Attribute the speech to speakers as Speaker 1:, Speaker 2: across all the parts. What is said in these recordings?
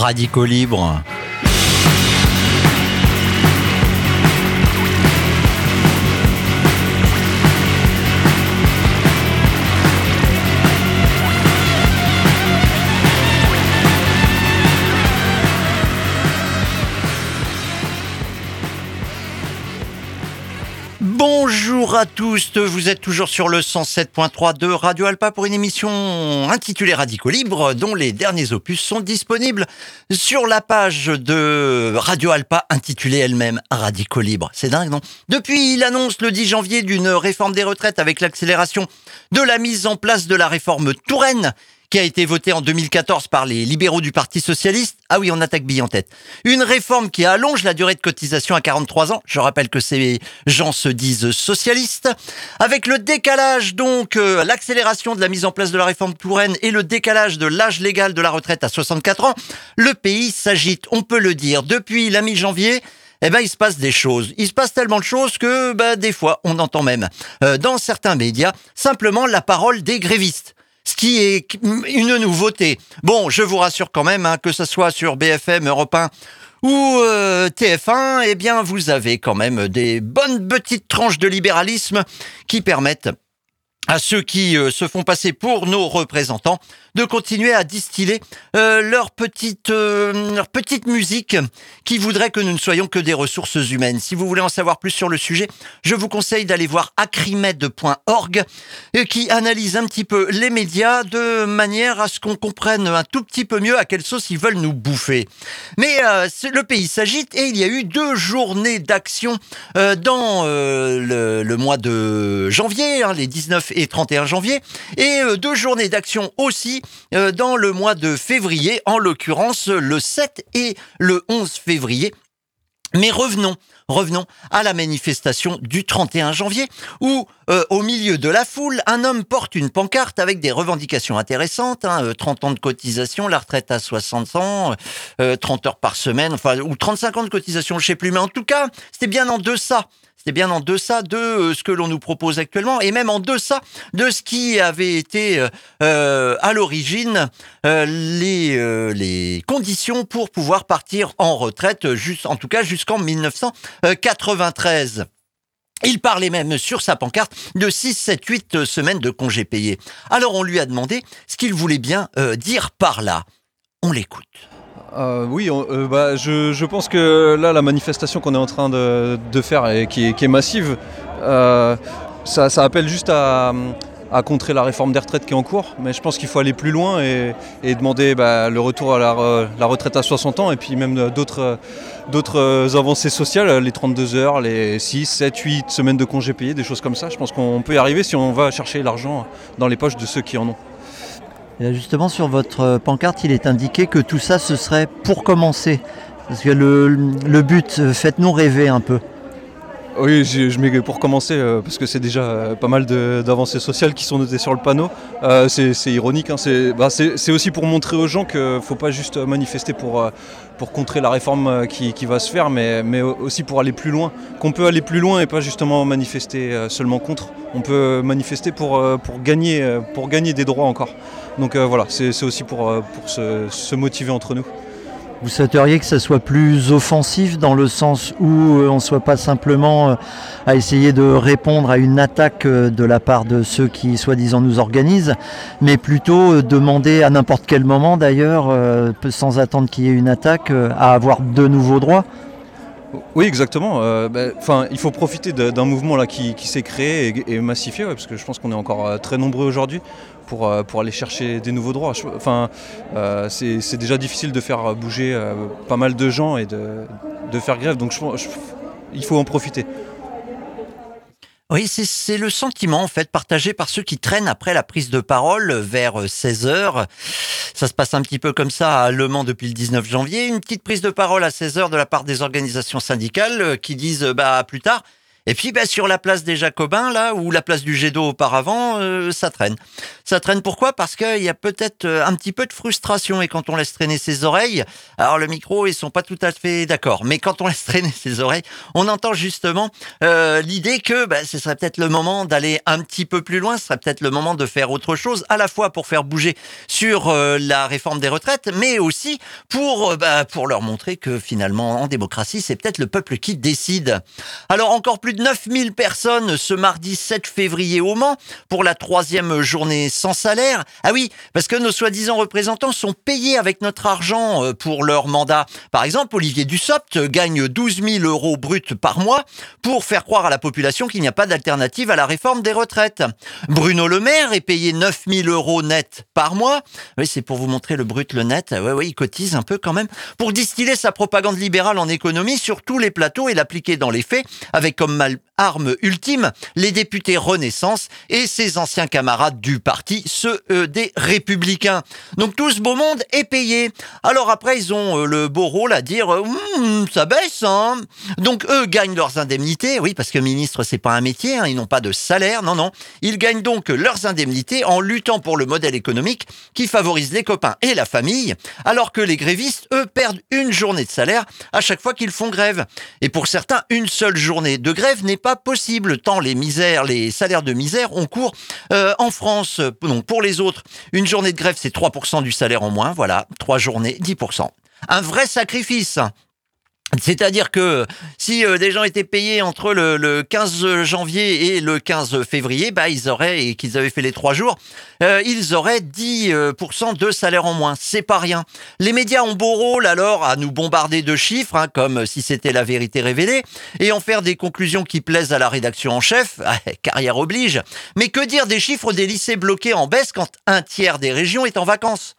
Speaker 1: Radicaux libres. Bonjour à tous, vous êtes toujours sur le 107.3 de Radio Alpa pour une émission intitulée Radicaux Libre dont les derniers opus sont disponibles sur la page de Radio Alpa intitulée elle-même Radicaux Libre. C'est dingue non? Depuis l'annonce le 10 janvier d'une réforme des retraites avec l'accélération de la mise en place de la réforme Touraine qui a été voté en 2014 par les libéraux du Parti Socialiste. Ah oui, on attaque bille en tête. Une réforme qui allonge la durée de cotisation à 43 ans. Je rappelle que ces gens se disent socialistes. Avec le décalage, donc, euh, l'accélération de la mise en place de la réforme Touraine et le décalage de l'âge légal de la retraite à 64 ans, le pays s'agite, on peut le dire. Depuis la mi-janvier, eh ben, il se passe des choses. Il se passe tellement de choses que, ben, des fois, on entend même, euh, dans certains médias, simplement la parole des grévistes ce qui est une nouveauté. Bon, je vous rassure quand même, hein, que ce soit sur BFM, Europe 1 ou euh, TF1, eh bien, vous avez quand même des bonnes petites tranches de libéralisme qui permettent à ceux qui euh, se font passer pour nos représentants de continuer à distiller euh, leur petite euh, leur petite musique qui voudrait que nous ne soyons que des ressources humaines. Si vous voulez en savoir plus sur le sujet, je vous conseille d'aller voir acrimed.org euh, qui analyse un petit peu les médias de manière à ce qu'on comprenne un tout petit peu mieux à quelle sauce ils veulent nous bouffer. Mais le pays s'agite et il y a eu deux journées d'action dans le, le, mois de janvier, hein, les 19 et 31 janvier, et deux journées d'action aussi euh, dans le mois de février, en l'occurrence le 7 et le 11 février. Mais revenons, revenons à la manifestation du 31 janvier où, euh, au milieu de la foule, un homme porte une pancarte avec des revendications intéressantes, 30 hein, ans de cotisation, la retraite à 60 ans, 30 euh, heures par semaine, enfin, ou 35 ans de cotisation, je sais plus, mais en tout cas, c'était bien en deçà c'était bien en deçà de euh, ce que l'on nous propose actuellement et même en deçà de ce qui avait été euh, euh à l'origine les, les conditions pour pouvoir partir en retraite, juste, en tout cas jusqu'en 1993. Il parlait même sur sa pancarte de 6, 7, 8 semaines de congés payés. Alors on lui a demandé ce qu'il voulait bien dire par là. On l'écoute.
Speaker 2: Euh, oui, euh, bah, je, pense que là, la manifestation qu'on est en train de, faire et qui, est, massive, euh, ça, appelle juste à, contrer la réforme des retraites qui est en cours. Mais je pense qu'il faut aller plus loin et, demander bah, le retour à la, retraite à 60 ans et puis même d'autres, avancées sociales, les 32 heures, les 6, 7, 8 semaines de congés payés, des choses comme ça. Je pense qu'on peut y arriver si on va chercher l'argent dans les poches de ceux qui en ont
Speaker 1: justement, sur votre euh, pancarte, il est indiqué que tout ça, ce serait pour commencer. Parce que le, but, euh, faites-nous rêver un peu.
Speaker 2: Oui, je, mets pour commencer, euh, parce que c'est déjà pas mal d'avancées sociales qui sont notées sur le panneau. c'est ironique, hein, bah, c'est aussi pour montrer aux gens qu'il ne faut pas juste manifester pour, pour contrer la réforme qui, va se faire, mais, mais aussi pour aller plus loin. Qu'on peut aller plus loin et pas justement manifester seulement contre. On peut manifester pour, pour, gagner, pour gagner des droits encore. Donc euh, voilà, c'est aussi pour, euh, se, motiver entre nous.
Speaker 1: Vous souhaiteriez que ça soit plus offensif dans le sens où euh, on ne soit pas simplement à essayer de répondre à une attaque de la part de ceux qui soi-disant nous organisent, mais plutôt demander à n'importe quel moment d'ailleurs, sans attendre qu'il y ait une attaque, à avoir de nouveaux droits?
Speaker 2: Oui, exactement. Ben, il faut profiter d'un mouvement là qui, s'est créé et, massifié, parce que je pense qu'on est encore très nombreux aujourd'hui pour, euh, pour aller chercher des nouveaux droits. Enfin, euh, c'est déjà difficile de faire bouger euh, pas mal de gens et de, faire grève, donc il faut en profiter.
Speaker 1: Oui, c'est le sentiment en fait partagé par ceux qui traînent après la prise de parole vers 16 heures. Ça se passe un petit peu comme ça à Le Mans depuis le 19 janvier. Une petite prise de parole à 16 heures de la part des organisations syndicales qui disent bah plus tard. Et puis bah, sur la place des Jacobins, là, ou la place du jet d'eau auparavant, euh, ça traîne. Ça traîne pourquoi? Parce qu'il y a peut-être euh, un petit peu de frustration et quand on laisse traîner ses oreilles, alors le micro, ils sont pas tout à fait d'accord, mais quand on laisse traîner ses oreilles, on entend justement euh, l'idée que bah, ce serait peut-être le moment d'aller un petit peu plus loin, ce serait peut-être le moment de faire autre chose, à la fois pour faire bouger sur la réforme des retraites, mais aussi pour, bah, pour leur montrer que finalement, en démocratie, c'est peut-être le peuple qui décide. Alors encore plus de 9000 personnes ce mardi 7 février au Mans pour la troisième journée sans salaire. Ah oui, parce que nos soi-disant représentants sont payés avec notre argent euh, pour leur mandat. Par exemple, Olivier Dussopt gagne 12 000 euros bruts par mois pour faire croire à la population qu'il n'y a pas d'alternative à la réforme des retraites. Bruno Le Maire est payé 9 000 euros net par mois. Oui, c'est pour vous montrer le brut, le net. Oui, oui, il cotise un peu quand même pour distiller sa propagande libérale en économie sur tous les plateaux et l'appliquer dans les faits avec comme mal arme ultime les députés Renaissance et ses anciens camarades du parti, ceux euh, des Républicains. Donc tout ce beau monde est payé. Alors après, ils ont euh, le beau rôle à dire hum, ça baisse. Hein Donc eux gagnent leurs indemnités. Oui, parce que ministre, c'est pas un métier. Hein, ils n'ont pas de salaire. Non, non. Ils gagnent donc leurs indemnités en luttant pour le modèle économique qui favorise les copains et la famille, alors que les grévistes, eux, perdent une journée de salaire à chaque fois qu'ils font grève. Et pour certains, une seule journée de grève n'est pas possible tant les misères, les salaires de misère ont cours euh, en France. Donc pour les autres, une journée de grève, c'est 3% du salaire en moins. Voilà, trois journées, 10%. Un vrai sacrifice. C'est-à-dire que si euh, des gens étaient payés entre le, 15 janvier et le 15 février, bah ils auraient et qu'ils avaient fait les trois jours, euh, ils auraient 10% de salaire en moins. C'est pas rien. Les médias ont beau rôle alors à nous bombarder de chiffres, hein, comme si c'était la vérité révélée, et en faire des conclusions qui plaisent à la rédaction en chef. Ah, carrière oblige. Mais que dire des chiffres des lycées bloqués en baisse quand un tiers des régions est en vacances?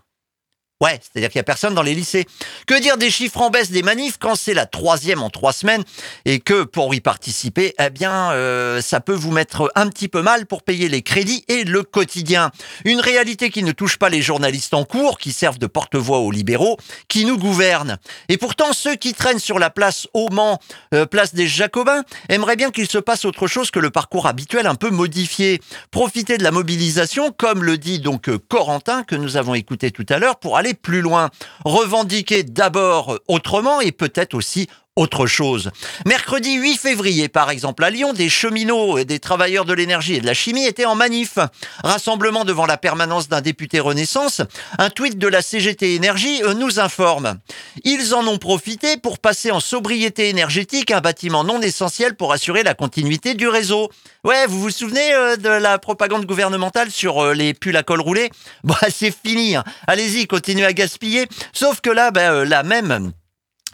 Speaker 1: Ouais, c'est-à-dire qu'il n'y a personne dans les lycées. Que dire des chiffres en baisse des manifs quand c'est la troisième en trois semaines et que pour y participer, eh bien, euh, ça peut vous mettre un petit peu mal pour payer les crédits et le quotidien. Une réalité qui ne touche pas les journalistes en cours, qui servent de porte-voix aux libéraux, qui nous gouvernent. Et pourtant, ceux qui traînent sur la place au Mans, euh, place des Jacobins, aimeraient bien qu'il se passe autre chose que le parcours habituel un peu modifié. Profiter de la mobilisation, comme le dit donc Corentin, que nous avons écouté tout à l'heure, pour aller plus loin, revendiquer d'abord autrement et peut-être aussi autre chose. Mercredi 8 février, par exemple, à Lyon, des cheminots et des travailleurs de l'énergie et de la chimie étaient en manif. Rassemblement devant la permanence d'un député Renaissance. Un tweet de la CGT Énergie euh, nous informe. Ils en ont profité pour passer en sobriété énergétique un bâtiment non essentiel pour assurer la continuité du réseau. Ouais, vous vous souvenez euh, de la propagande gouvernementale sur euh, les pulls à col roulé? Bah, c'est fini. Hein. Allez-y, continuez à gaspiller. Sauf que là, la même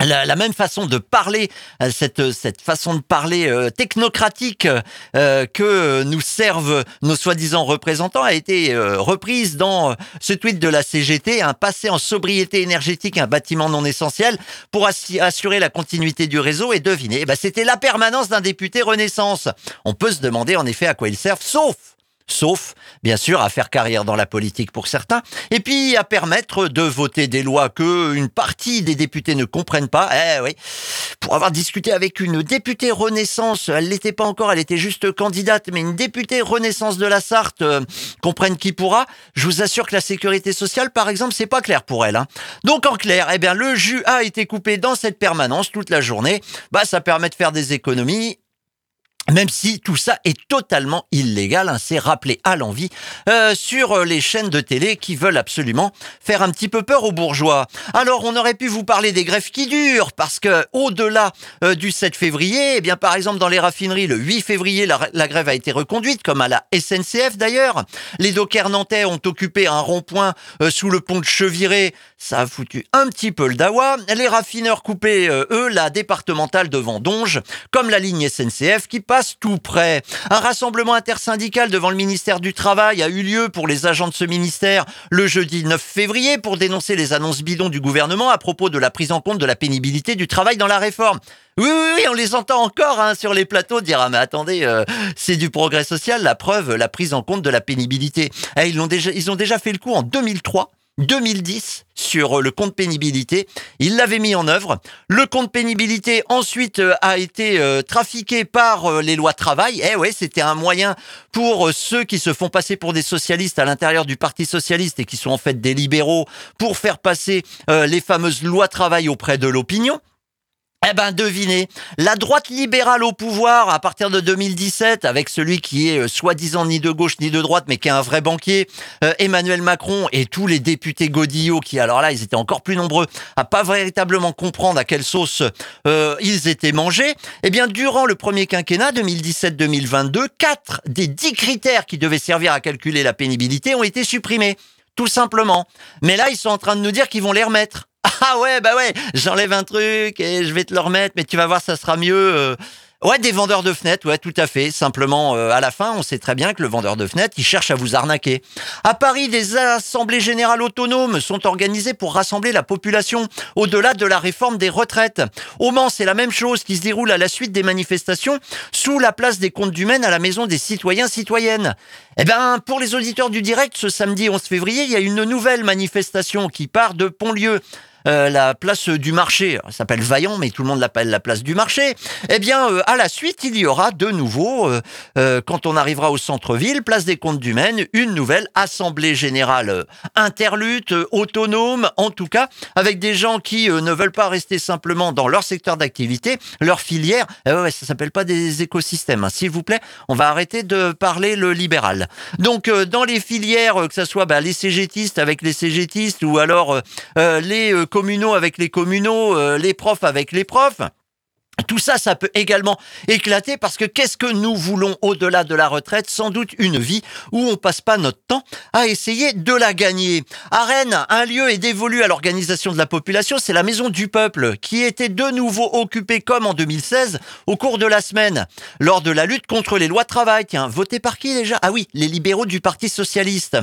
Speaker 1: la, même façon de parler, euh, cette, cette façon de parler euh, technocratique euh, que nous servent nos soi-disant représentants a été reprise dans ce tweet de la CGT, un passé en sobriété énergétique, un bâtiment non essentiel pour assurer la continuité du réseau. Et devinez, eh ben, c'était la permanence d'un député Renaissance. On peut se demander en effet à quoi ils servent, sauf sauf bien sûr à faire carrière dans la politique pour certains, et puis à permettre de voter des lois que une partie des députés ne comprennent pas. Eh oui, pour avoir discuté avec une députée Renaissance, elle l'était pas encore, elle était juste candidate, mais une députée Renaissance de la Sarthe, euh, comprenne qui pourra. Je vous assure que la sécurité sociale, par exemple, c'est pas clair pour elle. Hein. Donc en clair, eh bien le jus a été coupé dans cette permanence toute la journée. Bah ça permet de faire des économies même si tout ça est totalement illégal, hein, c'est rappelé à l'envie euh, sur les chaînes de télé qui veulent absolument faire un petit peu peur aux bourgeois. Alors on aurait pu vous parler des grèves qui durent, parce que au-delà euh, du 7 février, eh bien par exemple dans les raffineries, le 8 février, la, grève a été reconduite, comme à la SNCF d'ailleurs. Les dockers nantais ont occupé un rond-point euh, sous le pont de Cheviré, ça a foutu un petit peu le dawa. Les raffineurs coupaient, eux, la départementale de Vendonge, comme la ligne SNCF qui passe tout près. Un rassemblement intersyndical devant le ministère du Travail a eu lieu pour les agents de ce ministère le jeudi 9 février pour dénoncer les annonces bidons du gouvernement à propos de la prise en compte de la pénibilité du travail dans la réforme. Oui, oui, oui, on les entend encore hein, sur les plateaux dire ah mais attendez, euh, c'est du progrès social. La preuve, la prise en compte de la pénibilité. Eh, ils, ont déjà, ils ont déjà fait le coup en 2003 2010 sur le compte pénibilité. Il l'avait mis en œuvre. Le compte pénibilité ensuite a été trafiqué par les lois travail. Eh ouais, c'était un moyen pour ceux qui se font passer pour des socialistes à l'intérieur du Parti socialiste et qui sont en fait des libéraux pour faire passer les fameuses lois travail auprès de l'opinion. Eh ben, devinez, la droite libérale au pouvoir à partir de 2017, avec celui qui est euh, soi-disant ni de gauche ni de droite, mais qui est un vrai banquier, euh, Emmanuel Macron et tous les députés Godillot, qui alors là, ils étaient encore plus nombreux à pas véritablement comprendre à quelle sauce euh, ils étaient mangés. Eh bien, durant le premier quinquennat 2017-2022, quatre des dix critères qui devaient servir à calculer la pénibilité ont été supprimés, tout simplement. Mais là, ils sont en train de nous dire qu'ils vont les remettre. Ah ouais, bah ouais, j'enlève un truc et je vais te le remettre, mais tu vas voir, ça sera mieux. Ouais, des vendeurs de fenêtres, ouais, tout à fait. Simplement, euh, à la fin, on sait très bien que le vendeur de fenêtres, il cherche à vous arnaquer. À Paris, des assemblées générales autonomes sont organisées pour rassembler la population au-delà de la réforme des retraites. Au Mans, c'est la même chose qui se déroule à la suite des manifestations sous la place des comptes du Maine à la maison des citoyens citoyennes. Eh ben, pour les auditeurs du direct, ce samedi 11 février, il y a une nouvelle manifestation qui part de Pontlieu. Euh, la place du marché, s'appelle Vaillant, mais tout le monde l'appelle la place du marché, eh bien, euh, à la suite, il y aura de nouveau, euh, quand on arrivera au centre-ville, place des comptes du Maine, une nouvelle assemblée générale interlude, autonome, en tout cas, avec des gens qui ne veulent pas rester simplement dans leur secteur d'activité, leur filière. Eh ouais, ça s'appelle pas des écosystèmes, hein. s'il vous plaît. On va arrêter de parler le libéral. Donc, dans les filières, que ce soit bah, les cégétistes avec les cégétistes ou alors les communaux avec les communaux, euh, les profs avec les profs. Tout ça, ça peut également éclater parce que qu'est-ce que nous voulons au-delà de la retraite? Sans doute une vie où on passe pas notre temps à essayer de la gagner. À Rennes, un lieu est dévolu à l'organisation de la population, c'est la Maison du Peuple, qui était de nouveau occupée comme en 2016 au cours de la semaine, lors de la lutte contre les lois de travail. Tiens, voté par qui déjà? Ah oui, les libéraux du Parti Socialiste.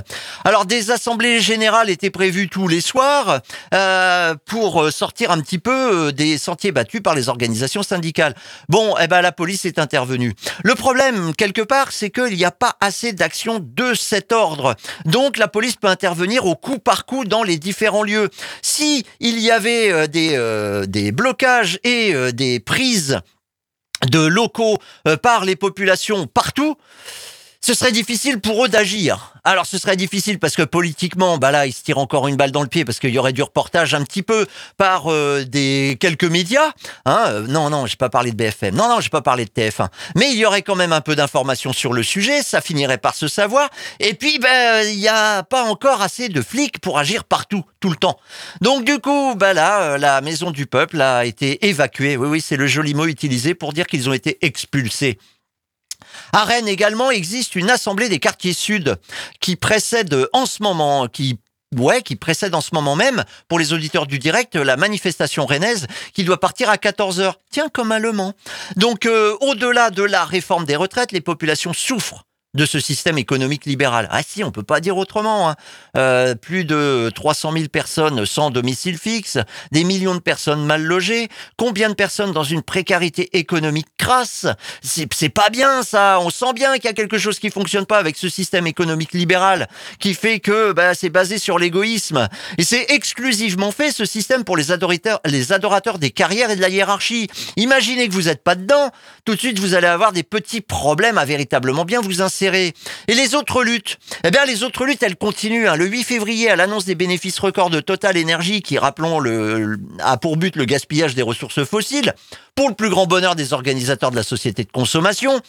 Speaker 1: Alors des assemblées générales étaient prévues tous les soirs euh, pour sortir un petit peu euh, des sentiers battus par les organisations syndicale. Bon, eh ben la police est intervenue. Le problème, quelque part, c'est qu'il n'y a pas assez d'actions de cet ordre. Donc la police peut intervenir au coup par coup dans les différents lieux. Si il y avait euh, des, euh, des blocages et euh, des prises de locaux par les populations partout, ce serait difficile pour eux d'agir. Alors ce serait difficile parce que politiquement, bah là, ils se tirent encore une balle dans le pied parce qu'il y aurait du reportage un petit peu par euh, des quelques médias. Hein euh, non, non, j'ai pas parlé de BFM. Non, non, j'ai pas parlé de TF1. Mais il y aurait quand même un peu d'informations sur le sujet. Ça finirait par se savoir. Et puis, ben, il n'y a pas encore assez de flics pour agir partout, tout le temps. Donc du coup, bah là, euh, la maison du peuple a été évacuée. Oui, oui, c'est le joli mot utilisé pour dire qu'ils ont été expulsés. À Rennes également existe une assemblée des quartiers sud qui précède en ce moment, qui Ouais, qui précède en ce moment même, pour les auditeurs du direct, la manifestation rennaise qui doit partir à 14h. Tiens, comme Mans. Donc, euh, au-delà de la réforme des retraites, les populations souffrent de ce système économique libéral. Ah si, on peut pas dire autrement. Hein. Euh, plus de 300 000 personnes sans domicile fixe, des millions de personnes mal logées, combien de personnes dans une précarité économique crasse? C'est pas bien ça. On sent bien qu'il y a quelque chose qui fonctionne pas avec ce système économique libéral qui fait que bah, c'est basé sur l'égoïsme. Et c'est exclusivement fait ce système pour les adorateurs, les adorateurs des carrières et de la hiérarchie. Imaginez que vous n'êtes pas dedans, tout de suite vous allez avoir des petits problèmes à véritablement bien vous insérer et les autres luttes? Eh bien, les autres luttes, elles continuent. Hein. Le 8 février, à l'annonce des bénéfices records de Total Energy, qui, rappelons, le, a pour but le gaspillage des ressources fossiles, pour le plus grand bonheur des organisateurs de la société de consommation.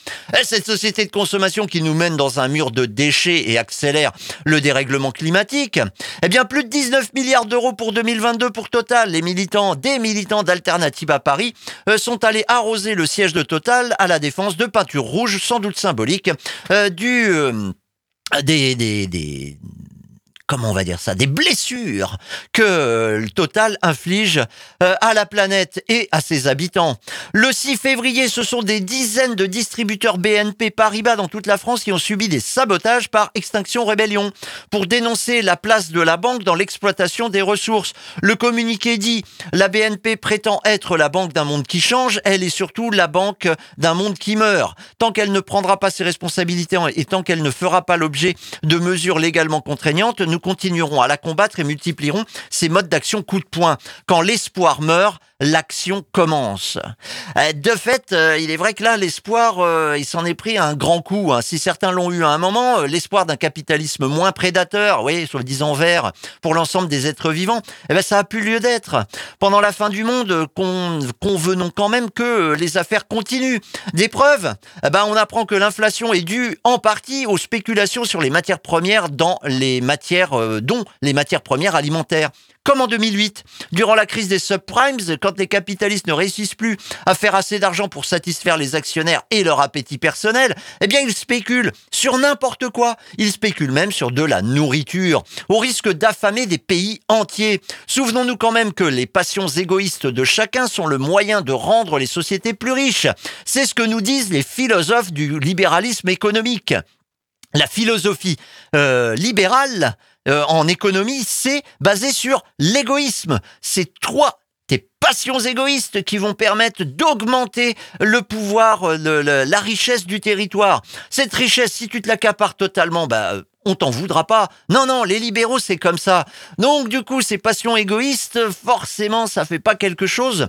Speaker 1: Cette société de consommation qui nous mène dans un mur de déchets et accélère le dérèglement climatique. Eh bien, plus de 19 milliards d'euros pour 2022 pour Total. Les militants, des militants d'Alternative à Paris, euh, sont allés arroser le siège de Total à la défense de peinture rouge, sans doute symbolique, euh, du... Euh, des, des, des, comment on va dire ça, des blessures que le Total inflige euh, à la planète et à ses habitants. Le 6 février, ce sont des dizaines de distributeurs BNP Paribas dans toute la France qui ont subi des sabotages par Extinction Rébellion pour dénoncer la place de la banque dans l'exploitation des ressources. Le communiqué dit la BNP prétend être la banque d'un monde qui change, elle est surtout la banque d'un monde qui meurt. Tant qu'elle ne prendra pas ses responsabilités et tant qu'elle ne fera pas l'objet de mesures légalement contraignantes, nous continuerons à la combattre et multiplierons ces modes d'action coup de poing. Quand l'espoir meurt, l'action commence. Euh, de fait, euh, il est vrai que là, l'espoir, euh, il s'en est pris un grand coup. Hein. Si certains l'ont eu à un moment, l'espoir d'un capitalisme moins prédateur, oui, soi-disant vert, pour l'ensemble des êtres vivants, eh ben, ça a plus lieu d'être. Pendant la fin du monde, convenons quand même que les affaires continuent. Des preuves, eh ben, on apprend que l'inflation est due en partie aux spéculations sur les matières premières dans les matières, dont les matières premières alimentaires comme en 2008. Durant la crise des subprimes, quand les capitalistes ne réussissent plus à faire assez d'argent pour satisfaire les actionnaires et leur appétit personnel, eh bien ils spéculent sur n'importe quoi. Ils spéculent même sur de la nourriture, au risque d'affamer des pays entiers. Souvenons-nous quand même que les passions égoïstes de chacun sont le moyen de rendre les sociétés plus riches. C'est ce que nous disent les philosophes du libéralisme économique. La philosophie euh, libérale euh, en économie, c'est basé sur l'égoïsme. C'est trois tes passions égoïstes qui vont permettre d'augmenter le pouvoir, euh, la richesse du territoire. Cette richesse, si tu te l'accapares totalement, bah, on t'en voudra pas. Non, non, les libéraux, c'est comme ça. Donc, du coup, ces passions égoïstes, forcément, ça fait pas quelque chose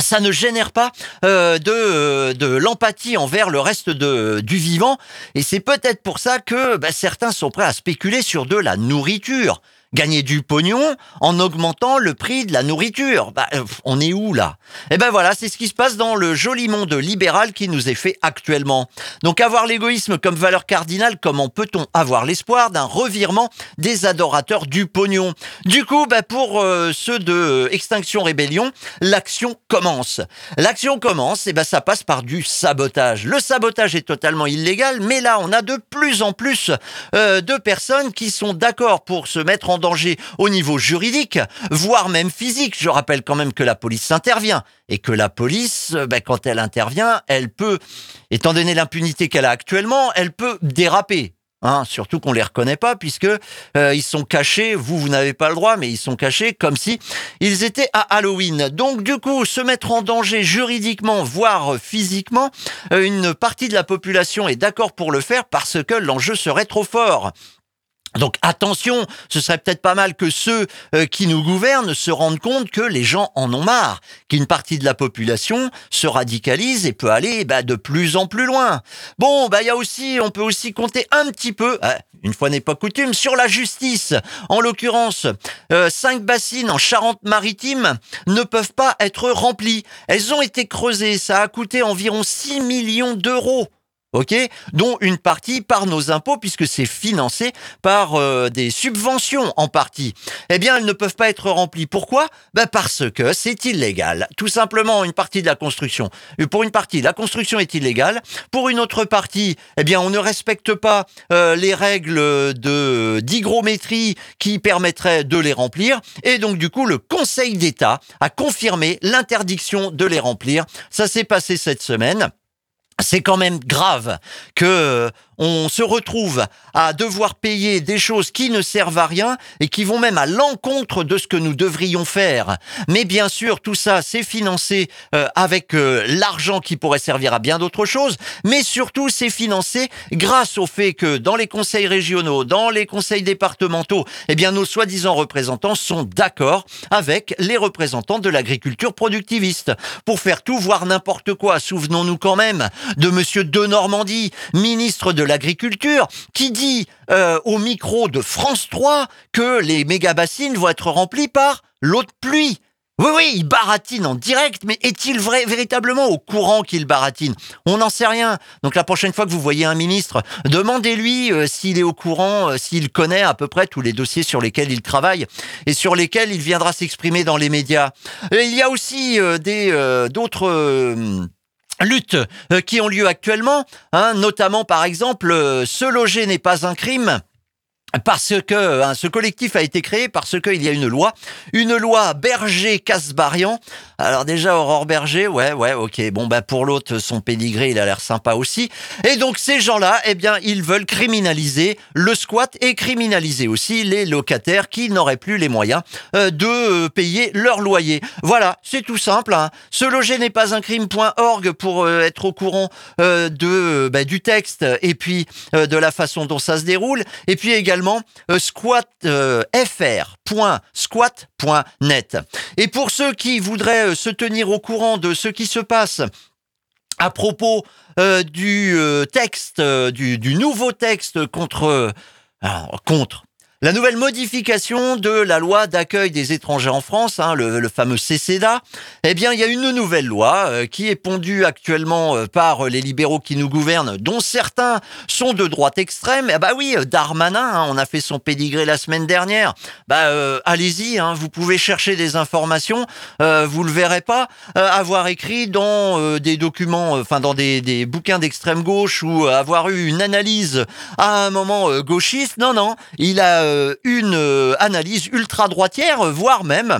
Speaker 1: ça ne génère pas euh, de, euh, de l'empathie envers le reste de, du vivant. Et c'est peut-être pour ça que bah, certains sont prêts à spéculer sur de la nourriture gagner du pognon en augmentant le prix de la nourriture. Bah, euh, on est où là? Eh ben voilà, c'est ce qui se passe dans le joli monde libéral qui nous est fait actuellement. Donc avoir l'égoïsme comme valeur cardinale, comment peut-on avoir l'espoir d'un revirement des adorateurs du pognon? Du coup, bah, pour euh, ceux de Extinction Rébellion, l'action commence. L'action commence, et ben ça passe par du sabotage. Le sabotage est totalement illégal, mais là on a de plus en plus euh, de personnes qui sont d'accord pour se mettre en danger au niveau juridique, voire même physique. Je rappelle quand même que la police intervient et que la police, ben, quand elle intervient, elle peut, étant donné l'impunité qu'elle a actuellement, elle peut déraper. Hein, surtout qu'on les reconnaît pas puisque euh, ils sont cachés. Vous, vous n'avez pas le droit, mais ils sont cachés comme si ils étaient à Halloween. Donc, du coup, se mettre en danger juridiquement, voire physiquement, euh, une partie de la population est d'accord pour le faire parce que l'enjeu serait trop fort. Donc attention, ce serait peut-être pas mal que ceux euh, qui nous gouvernent se rendent compte que les gens en ont marre, qu'une partie de la population se radicalise et peut aller bah, de plus en plus loin. Bon, bah il y a aussi, on peut aussi compter un petit peu, hein, une fois n'est pas coutume, sur la justice. En l'occurrence, euh, cinq bassines en Charente-Maritime ne peuvent pas être remplies. Elles ont été creusées, ça a coûté environ 6 millions d'euros ok Dont une partie par nos impôts, puisque c'est financé par euh, des subventions en partie. Eh bien, elles ne peuvent pas être remplies. Pourquoi? Ben Parce que c'est illégal. Tout simplement, une partie de la construction. Euh, pour une partie, la construction est illégale. Pour une autre partie, eh bien, on ne respecte pas euh, les règles de d'hygrométrie qui permettraient de les remplir. Et donc, du coup, le Conseil d'État a confirmé l'interdiction de les remplir. Ça s'est passé cette semaine c'est quand même grave que on se retrouve à devoir payer des choses qui ne servent à rien et qui vont même à l'encontre de ce que nous devrions faire. Mais bien sûr, tout ça, c'est financé euh, avec euh, l'argent qui pourrait servir à bien d'autres choses, mais surtout, c'est financé grâce au fait que dans les conseils régionaux, dans les conseils départementaux, eh bien, nos soi-disant représentants sont d'accord avec les représentants de l'agriculture productiviste pour faire tout, voire n'importe quoi. Souvenons-nous quand même de monsieur de Normandie, ministre de l'Agriculture, qui dit euh, au micro de France 3 que les méga-bassines vont être remplies par l'eau de pluie. Oui, oui, il baratine en direct, mais est-il vrai, véritablement au courant qu'il baratine? On n'en sait rien. Donc la prochaine fois que vous voyez un ministre, demandez-lui euh, s'il est au courant, euh, s'il connaît à peu près tous les dossiers sur lesquels il travaille et sur lesquels il viendra s'exprimer dans les médias. il y a aussi des d'autres luttes euh, qui ont lieu actuellement, hein, notamment par exemple, euh, se loger n'est pas un crime. Parce que hein, ce collectif a été créé parce qu'il y a une loi, une loi Berger-Casbarian, Alors déjà, Aurore Berger, ouais, ouais, ok. Bon, bah pour l'autre, son pédigré, il a l'air sympa aussi. Et donc ces gens-là, eh bien, ils veulent criminaliser le squat et criminaliser aussi les locataires qui n'auraient plus les moyens euh, de euh, payer leur loyer. Voilà, c'est tout simple. Hein. Se loger n'est pas un crime.org pour euh, être au courant de bah, du texte et puis de la façon dont ça se déroule. Et puis également squatfr.squat.net. Et pour ceux qui voudraient se tenir au courant de ce qui se passe à propos du texte, du, du, nouveau texte contre, contre la nouvelle modification de la loi d'accueil des étrangers en France, hein, le, fameux CCDA, eh bien, il y a une nouvelle loi euh, qui est pondue actuellement euh, par les libéraux qui nous gouvernent, dont certains sont de droite extrême. Eh bah oui, Darmanin, hein, on a fait son pédigré la semaine dernière. Bah euh, allez-y, hein, vous pouvez chercher des informations, vous le verrez pas avoir écrit dans des documents, enfin dans des, des bouquins d'extrême gauche ou avoir eu une analyse à un moment gauchiste. Non, non, il a euh, une euh, analyse ultra droitière, voire même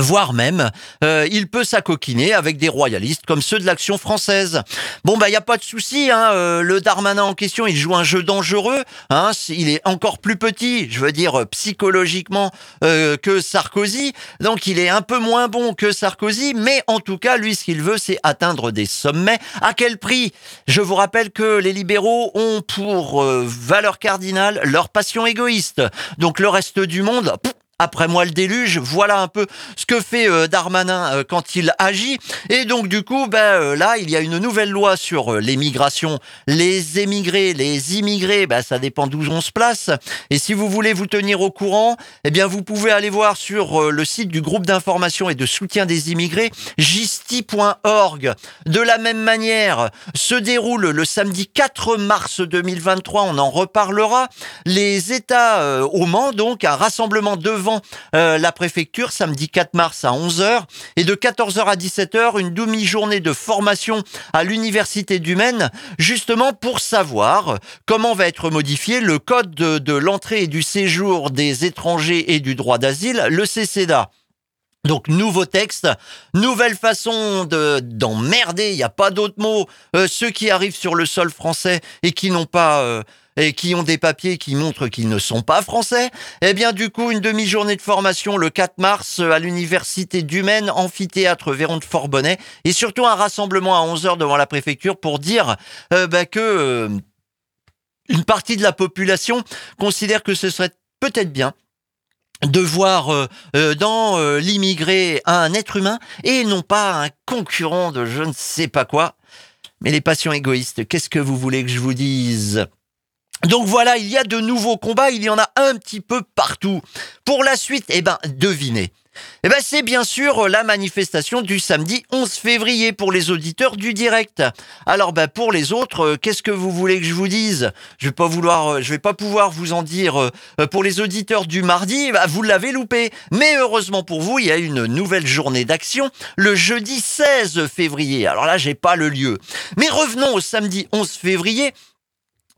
Speaker 1: voire même euh, il peut s'acoquiner avec des royalistes comme ceux de l'action française. Bon bah il y a pas de souci hein, euh, le Darmanin en question, il joue un jeu dangereux hein, il est encore plus petit, je veux dire psychologiquement euh, que Sarkozy. Donc il est un peu moins bon que Sarkozy, mais en tout cas lui ce qu'il veut c'est atteindre des sommets. À quel prix? Je vous rappelle que les libéraux ont pour valeur cardinale leur passion égoïste. Donc le reste du monde après moi le déluge, voilà un peu ce que fait euh, Darmanin euh, quand il agit. Et donc du coup, ben, euh, là, il y a une nouvelle loi sur l'émigration. Les émigrés, les immigrés, ben, ça dépend d'où on se place. Et si vous voulez vous tenir au courant, eh bien vous pouvez aller voir sur le site du groupe d'information et de soutien des immigrés, gisti.org. De la même manière, se déroule le samedi 4 mars 2023, on en reparlera, les États au Mans, donc un rassemblement devant euh, la préfecture samedi 4 mars à 11h et de 14h à 17h une demi-journée de formation à l'université du Maine justement pour savoir comment va être modifié le code de, l'entrée et du séjour des étrangers et du droit d'asile, le CCDA. Donc nouveau texte, nouvelle façon de d'emmerder, il n'y a pas d'autre mot, euh, ceux qui arrivent sur le sol français et qui n'ont pas euh, et qui ont des papiers qui montrent qu'ils ne sont pas français, eh bien du coup une demi-journée de formation le 4 mars à l'université du Maine, amphithéâtre Véron de Forbonnais, et surtout un rassemblement à 11h devant la préfecture pour dire euh, bah, que euh, une partie de la population considère que ce serait peut-être bien de voir euh, dans l'immigré un être humain et non pas un concurrent de je ne sais pas quoi. Mais les passions égoïstes, qu'est-ce que vous voulez que je vous dise? Donc voilà, il y a de nouveaux combats, il y en a un petit peu partout. Pour la suite, eh ben, devinez. Eh ben, c'est bien sûr la manifestation du samedi 11 février pour les auditeurs du direct. Alors, ben, pour les autres, euh, qu'est-ce que vous voulez que je vous dise? Je vais pas vouloir, euh, je vais pas pouvoir vous en dire. Euh, pour les auditeurs du mardi, ben, vous l'avez loupé. Mais heureusement pour vous, il y a une nouvelle journée d'action le jeudi 16 février. Alors là, j'ai pas le lieu. Mais revenons au samedi 11 février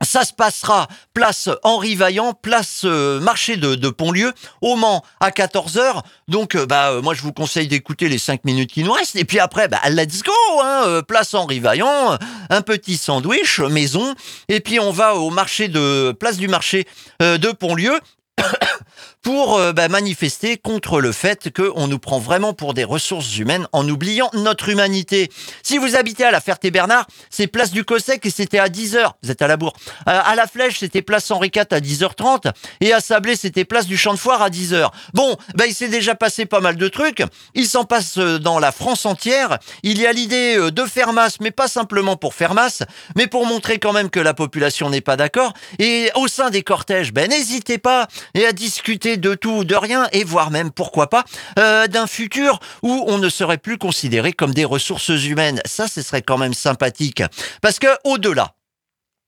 Speaker 1: ça se passera place Henri Vaillant, place euh, marché de, de, Pontlieu, au Mans à 14h. Donc, euh, bah, euh, moi, je vous conseille d'écouter les 5 minutes qui nous restent. Et puis après, bah, let's go, hein, place Henri Vaillant, un petit sandwich maison. Et puis, on va au marché de, place du marché de Pontlieu pour euh, bah, manifester contre le fait qu'on nous prend vraiment pour des ressources humaines en oubliant notre humanité. Si vous habitez à la Ferté-Bernard, c'est place du Cossec et c'était à 10h. Vous êtes à la bourre. Euh, à la Flèche, c'était place Henri IV à 10h30 et à Sablé, c'était place du Champ de Foire à 10h. Bon, bah, il s'est déjà passé pas mal de trucs. Il s'en passe euh, dans la France entière. Il y a l'idée de faire masse, mais pas simplement pour faire masse, mais pour montrer quand même que la population n'est pas d'accord. Et au sein des cortèges, ben n'hésitez pas et à discuter de tout, de rien, et voire même, pourquoi pas, euh, d'un futur où on ne serait plus considéré comme des ressources humaines. Ça, ce serait quand même sympathique. Parce que, au-delà,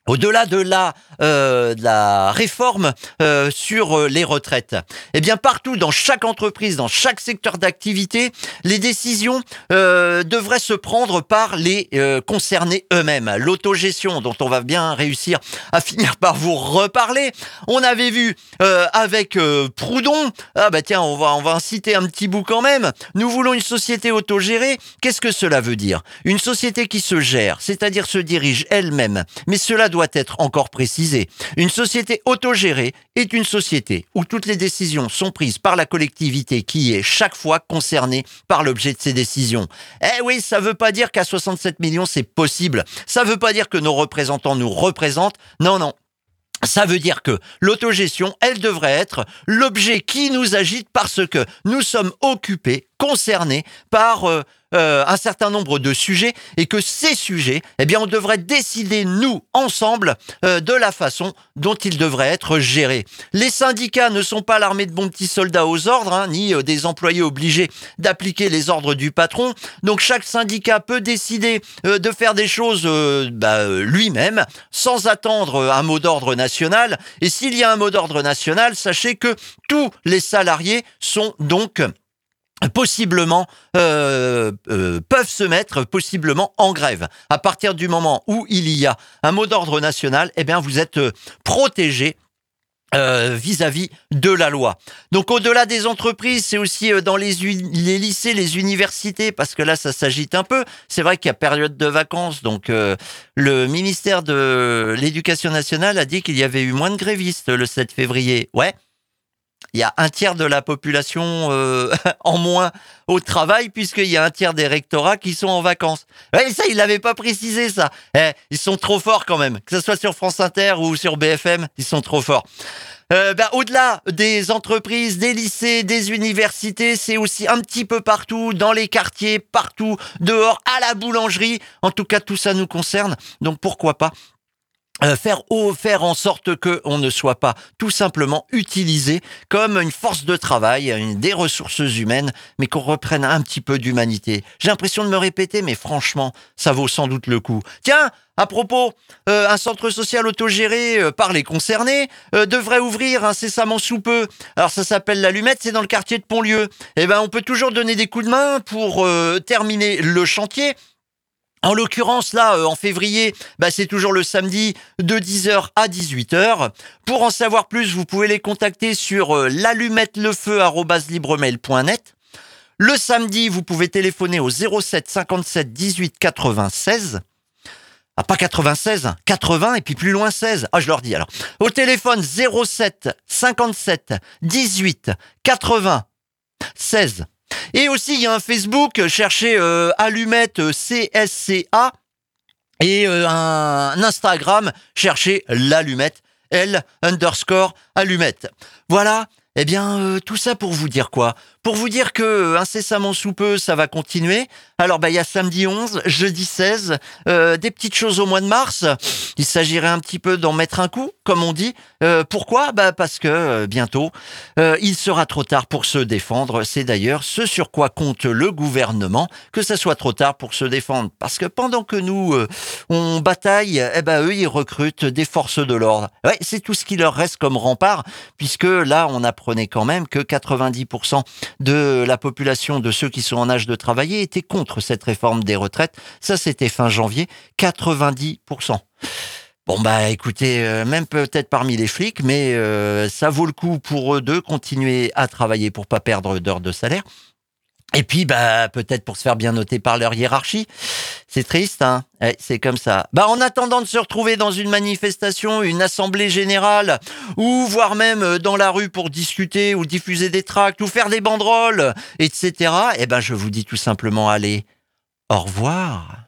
Speaker 1: au-delà de la, euh, de la réforme euh, sur euh, les retraites, eh bien partout, dans chaque entreprise, dans chaque secteur d'activité, les décisions euh, devraient se prendre par les euh, concernés eux-mêmes. L'autogestion, dont on va bien réussir à finir par vous reparler. On avait vu euh, avec Proudhon, ah bah tiens, on va, on va en citer un petit bout quand même. Nous voulons une société autogérée. Qu'est-ce que cela veut dire? Une société qui se gère, c'est-à-dire se dirige elle-même. Mais cela doit être encore précisé. Une société autogérée est une société où toutes les décisions sont prises par la collectivité qui est chaque fois concernée par l'objet de ces décisions. Eh oui, ça veut pas dire qu'à 67 millions c'est possible. Ça veut pas dire que nos représentants nous représentent. Non, non. Ça veut dire que l'autogestion, elle devrait être l'objet qui nous agite parce que nous sommes occupés, concernés par euh, euh, un certain nombre de sujets et que ces sujets, eh bien, on devrait décider, nous, ensemble, euh, de la façon dont ils devraient être gérés. Les syndicats ne sont pas l'armée de bons petits soldats aux ordres, hein, ni euh, des employés obligés d'appliquer les ordres du patron. Donc chaque syndicat peut décider euh, de faire des choses euh, bah, lui-même, sans attendre un mot d'ordre national. Et s'il y a un mot d'ordre national, sachez que tous les salariés sont donc possiblement euh, euh, peuvent se mettre possiblement en grève. À partir du moment où il y a un mot d'ordre national, eh bien vous êtes euh, protégé euh, vis-à-vis de la loi. Donc au-delà des entreprises, c'est aussi dans les, les lycées, les universités, parce que là ça s'agite un peu. C'est vrai qu'il y a période de vacances, donc euh, le ministère de l'Éducation nationale a dit qu'il y avait eu moins de grévistes le 7 février. Ouais. Il y a un tiers de la population euh, en moins au travail puisqu'il y a un tiers des rectorats qui sont en vacances. Ouais, ça, il l'avait pas précisé ça. Eh, ils sont trop forts quand même. Que ce soit sur France Inter ou sur BFM, ils sont trop forts. Euh, ben, au-delà des entreprises, des lycées, des universités, c'est aussi un petit peu partout, dans les quartiers, partout, dehors, à la boulangerie. En tout cas, tout ça nous concerne. Donc pourquoi pas faire, au- faire en sorte que on ne soit pas tout simplement utilisé comme une force de travail, des ressources humaines, mais qu'on reprenne un petit peu d'humanité. J'ai l'impression de me répéter, mais franchement, ça vaut sans doute le coup. Tiens, à propos, euh, un centre social autogéré euh, par les concernés euh, devrait ouvrir incessamment sous peu. Alors ça s'appelle l'allumette, c'est dans le quartier de Pontlieu. Eh ben, on peut toujours donner des coups de main pour euh, terminer le chantier. En l'occurrence, là, euh, en février, bah, c'est toujours le samedi de 10h à 18h. Pour en savoir plus, vous pouvez les contacter sur euh, l'allumettelefeu.libremail.net. Le samedi, vous pouvez téléphoner au 07 57 18 96. Ah, pas 96, hein, 80 et puis plus loin 16. Ah, je leur dis alors. Au téléphone 07 57 18 80 16. Et aussi, il y a un Facebook, cherchez euh, Allumette euh, CSCA et euh, un, Instagram, cherchez l'allumette, L underscore allumette. Voilà. Eh bien, euh, tout ça pour vous dire quoi? Pour vous dire que euh, incessamment sous peu, ça va continuer. Alors, bah, il y a samedi 11, jeudi 16, euh, des petites choses au mois de mars. Il s'agirait un petit peu d'en mettre un coup, comme on dit. Euh, pourquoi? Bah, parce que euh, bientôt, euh, il sera trop tard pour se défendre. C'est d'ailleurs ce sur quoi compte le gouvernement, que ça soit trop tard pour se défendre. Parce que pendant que nous, euh, on bataille, eh ben, eux, ils recrutent des forces de l'ordre. Ouais, c'est tout ce qui leur reste comme rempart, puisque là, on apprenait quand même que 90% de la population de ceux qui sont en âge de travailler étaient contre cette réforme des retraites. Ça, c'était fin janvier. 90%. Bon bah écoutez, euh, même peut-être parmi les flics, mais euh, ça vaut le coup pour eux de continuer à travailler pour pas perdre d'heures de salaire. Et puis bah peut-être pour se faire bien noter par leur hiérarchie. C'est triste, hein C'est comme ça. Bah en attendant de se retrouver dans une manifestation, une assemblée générale, ou voire même euh, dans la rue pour discuter ou diffuser des tracts ou faire des banderoles, etc. Eh ben je vous dis tout simplement allez, au revoir.